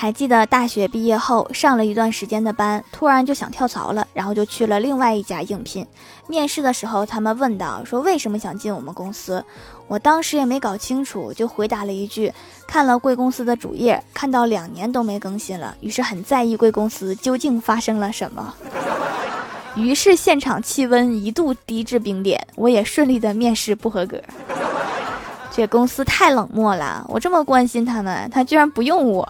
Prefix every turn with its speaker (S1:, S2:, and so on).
S1: 还记得大学毕业后上了一段时间的班，突然就想跳槽了，然后就去了另外一家应聘。面试的时候，他们问到说为什么想进我们公司，我当时也没搞清楚，就回答了一句：看了贵公司的主页，看到两年都没更新了，于是很在意贵公司究竟发生了什么。于是现场气温一度低至冰点，我也顺利的面试不合格。这公司太冷漠了，我这么关心他们，他居然不用我。